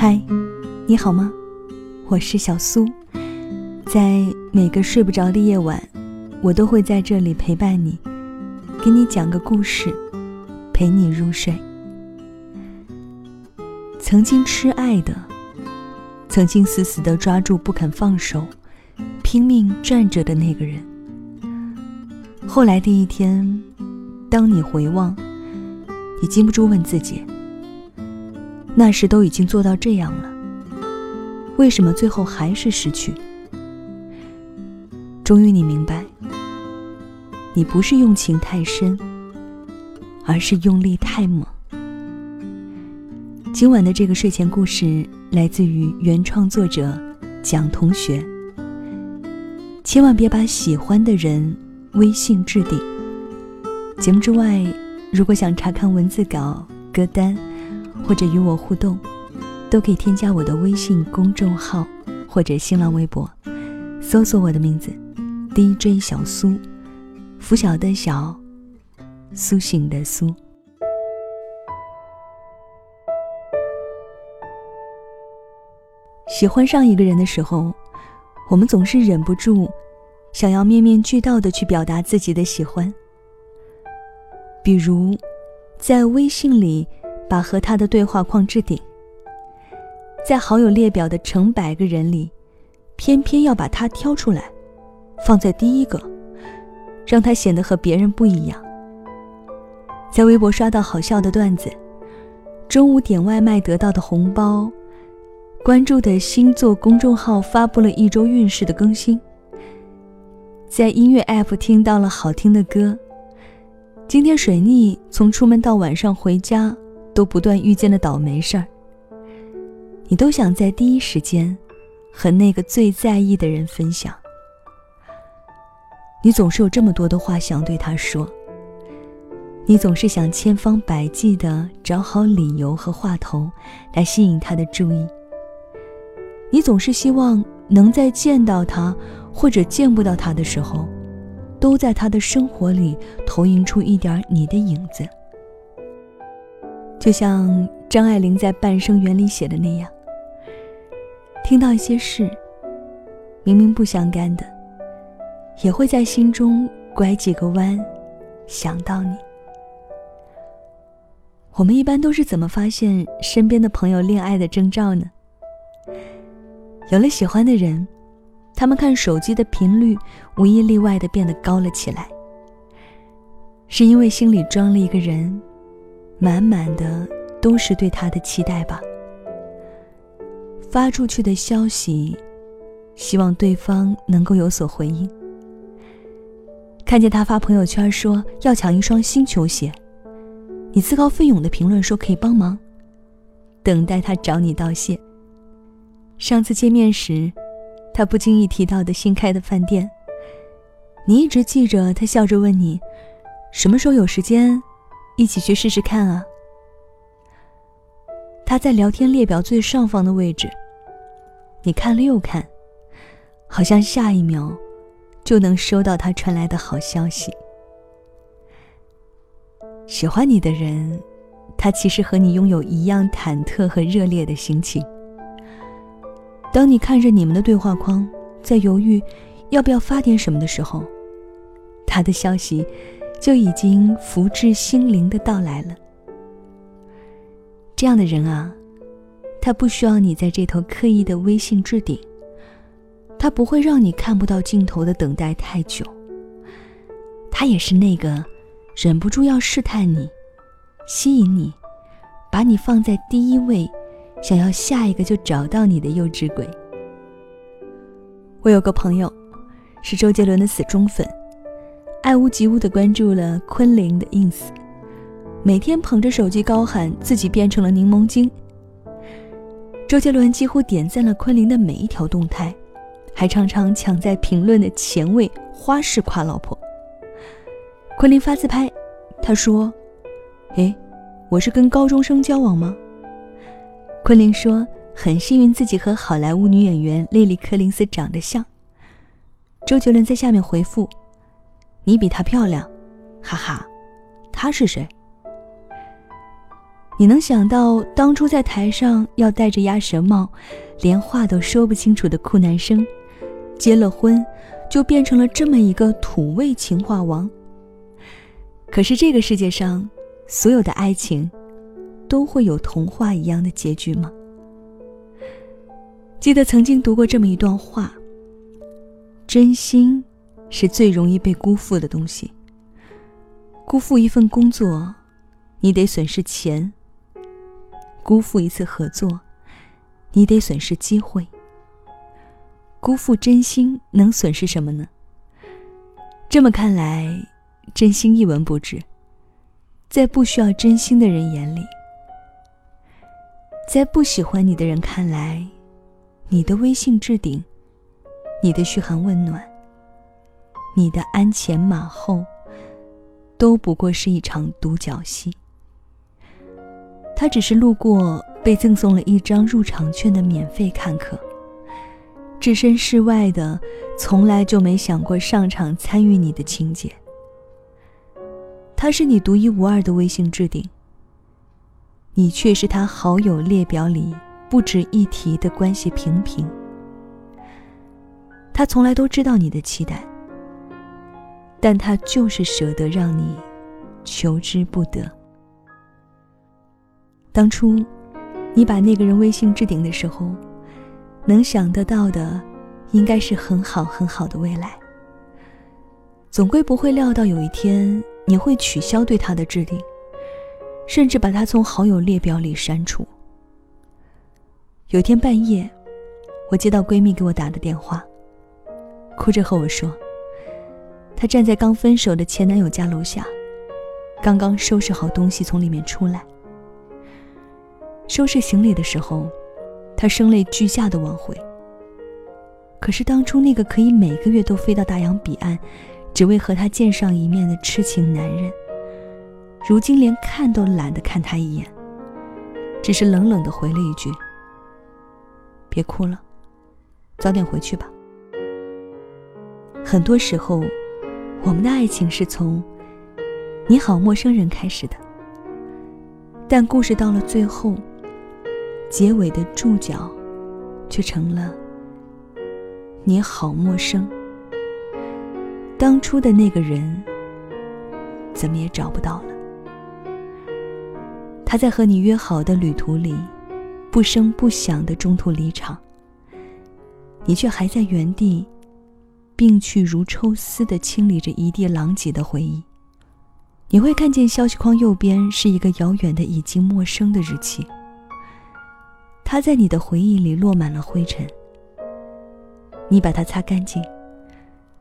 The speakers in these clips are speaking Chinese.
嗨，你好吗？我是小苏，在每个睡不着的夜晚，我都会在这里陪伴你，给你讲个故事，陪你入睡。曾经痴爱的，曾经死死的抓住不肯放手，拼命站着的那个人，后来的一天，当你回望，你禁不住问自己。那时都已经做到这样了，为什么最后还是失去？终于你明白，你不是用情太深，而是用力太猛。今晚的这个睡前故事来自于原创作者蒋同学。千万别把喜欢的人微信置顶。节目之外，如果想查看文字稿、歌单。或者与我互动，都可以添加我的微信公众号或者新浪微博，搜索我的名字 DJ 小苏，拂晓的小，苏醒的苏。喜欢上一个人的时候，我们总是忍不住想要面面俱到的去表达自己的喜欢，比如在微信里。把和他的对话框置顶，在好友列表的成百个人里，偏偏要把他挑出来，放在第一个，让他显得和别人不一样。在微博刷到好笑的段子，中午点外卖得到的红包，关注的星座公众号发布了一周运势的更新，在音乐 app 听到了好听的歌，今天水逆，从出门到晚上回家。都不断遇见的倒霉事儿，你都想在第一时间和那个最在意的人分享。你总是有这么多的话想对他说，你总是想千方百计的找好理由和话头来吸引他的注意。你总是希望能在见到他或者见不到他的时候，都在他的生活里投影出一点你的影子。就像张爱玲在《半生缘》里写的那样，听到一些事，明明不相干的，也会在心中拐几个弯，想到你。我们一般都是怎么发现身边的朋友恋爱的征兆呢？有了喜欢的人，他们看手机的频率无一例外的变得高了起来，是因为心里装了一个人。满满的都是对他的期待吧。发出去的消息，希望对方能够有所回应。看见他发朋友圈说要抢一双新球鞋，你自告奋勇的评论说可以帮忙，等待他找你道谢。上次见面时，他不经意提到的新开的饭店，你一直记着他笑着问你，什么时候有时间。一起去试试看啊！他在聊天列表最上方的位置，你看了又看，好像下一秒就能收到他传来的好消息。喜欢你的人，他其实和你拥有一样忐忑和热烈的心情。当你看着你们的对话框，在犹豫要不要发点什么的时候，他的消息。就已经福至心灵的到来了。这样的人啊，他不需要你在这头刻意的微信置顶，他不会让你看不到尽头的等待太久。他也是那个忍不住要试探你、吸引你、把你放在第一位，想要下一个就找到你的幼稚鬼。我有个朋友，是周杰伦的死忠粉。爱屋及乌地关注了昆凌的 ins，每天捧着手机高喊自己变成了柠檬精。周杰伦几乎点赞了昆凌的每一条动态，还常常抢在评论的前位，花式夸老婆。昆凌发自拍，他说：“诶，我是跟高中生交往吗？”昆凌说：“很幸运自己和好莱坞女演员莉莉·柯林斯长得像。”周杰伦在下面回复。你比她漂亮，哈哈，她是谁？你能想到当初在台上要戴着鸭舌帽，连话都说不清楚的酷男生，结了婚就变成了这么一个土味情话王？可是这个世界上，所有的爱情，都会有童话一样的结局吗？记得曾经读过这么一段话：真心是最容易被辜负的东西。辜负一份工作，你得损失钱。辜负一次合作，你得损失机会。辜负真心能损失什么呢？这么看来，真心一文不值。在不需要真心的人眼里，在不喜欢你的人看来，你的微信置顶，你的嘘寒问暖，你的鞍前马后，都不过是一场独角戏。他只是路过，被赠送了一张入场券的免费看客。置身事外的，从来就没想过上场参与你的情节。他是你独一无二的微信置顶，你却是他好友列表里不值一提的关系平平。他从来都知道你的期待，但他就是舍得让你求之不得。当初，你把那个人微信置顶的时候，能想得到的，应该是很好很好的未来。总归不会料到有一天你会取消对他的置顶，甚至把他从好友列表里删除。有天半夜，我接到闺蜜给我打的电话，哭着和我说，她站在刚分手的前男友家楼下，刚刚收拾好东西从里面出来。收拾行李的时候，他声泪俱下的挽回。可是当初那个可以每个月都飞到大洋彼岸，只为和他见上一面的痴情男人，如今连看都懒得看他一眼，只是冷冷的回了一句：“别哭了，早点回去吧。”很多时候，我们的爱情是从“你好，陌生人”开始的，但故事到了最后。结尾的注脚，却成了“你好陌生”。当初的那个人，怎么也找不到了。他在和你约好的旅途里，不声不响的中途离场，你却还在原地，病去如抽丝的清理着一地狼藉的回忆。你会看见消息框右边是一个遥远的、已经陌生的日期。它在你的回忆里落满了灰尘。你把它擦干净，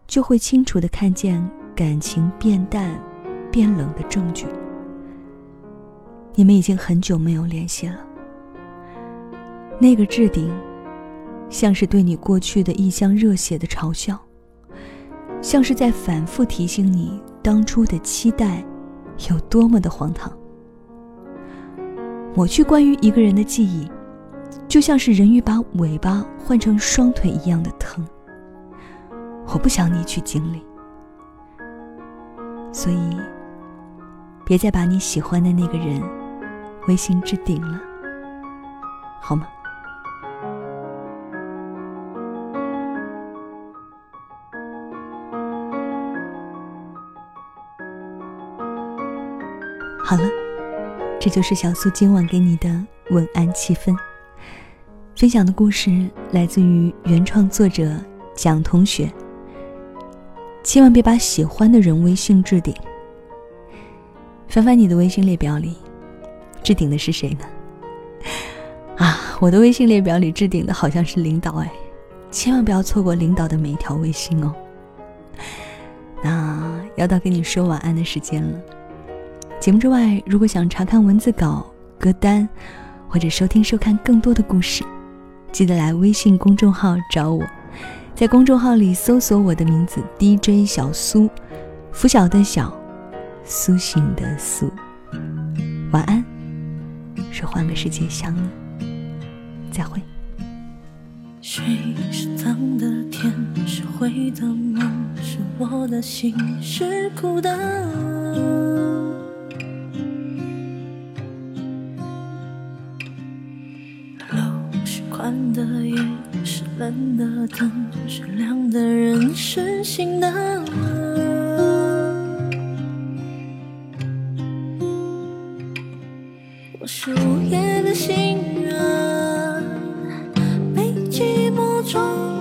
就会清楚的看见感情变淡、变冷的证据。你们已经很久没有联系了。那个置顶，像是对你过去的一腔热血的嘲笑，像是在反复提醒你当初的期待有多么的荒唐。抹去关于一个人的记忆。就像是人鱼把尾巴换成双腿一样的疼，我不想你去经历，所以别再把你喜欢的那个人微信置顶了，好吗？好了，这就是小苏今晚给你的晚安气氛。分享的故事来自于原创作者蒋同学。千万别把喜欢的人微信置顶。翻翻你的微信列表里，置顶的是谁呢？啊，我的微信列表里置顶的好像是领导哎，千万不要错过领导的每一条微信哦。那要到跟你说晚安的时间了。节目之外，如果想查看文字稿、歌单，或者收听收看更多的故事。记得来微信公众号找我，在公众号里搜索我的名字 DJ 小苏，拂晓的晓，苏醒的苏。晚安，说换个世界想你，再会。水是脏的，天是灰的，梦是我的心是苦的。的夜，是冷的灯，是亮的人，是心的我是午夜的行人，被寂寞撞。